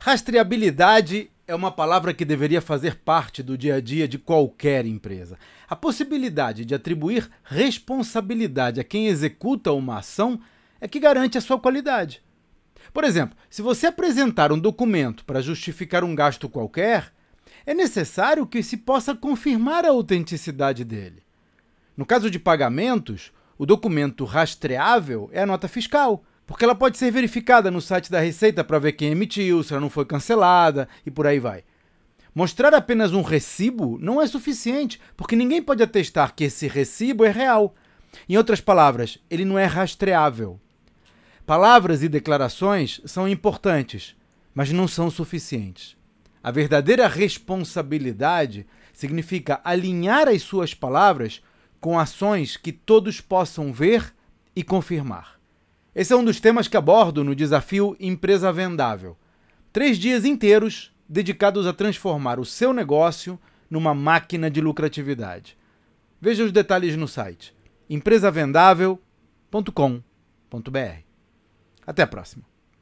Rastreabilidade é uma palavra que deveria fazer parte do dia a dia de qualquer empresa. A possibilidade de atribuir responsabilidade a quem executa uma ação é que garante a sua qualidade. Por exemplo, se você apresentar um documento para justificar um gasto qualquer, é necessário que se possa confirmar a autenticidade dele. No caso de pagamentos, o documento rastreável é a nota fiscal, porque ela pode ser verificada no site da Receita para ver quem emitiu, se ela não foi cancelada e por aí vai. Mostrar apenas um recibo não é suficiente, porque ninguém pode atestar que esse recibo é real. Em outras palavras, ele não é rastreável. Palavras e declarações são importantes, mas não são suficientes. A verdadeira responsabilidade significa alinhar as suas palavras com ações que todos possam ver e confirmar. Esse é um dos temas que abordo no desafio Empresa Vendável. Três dias inteiros dedicados a transformar o seu negócio numa máquina de lucratividade. Veja os detalhes no site empresavendável.com.br. Até a próxima.